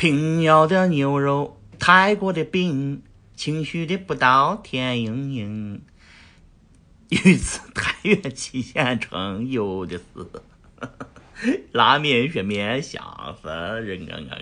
平遥的牛肉，泰国的饼，清绪的不到田盈盈。女子太原七县城有的是，拉面、雪面、香声，人啊啊。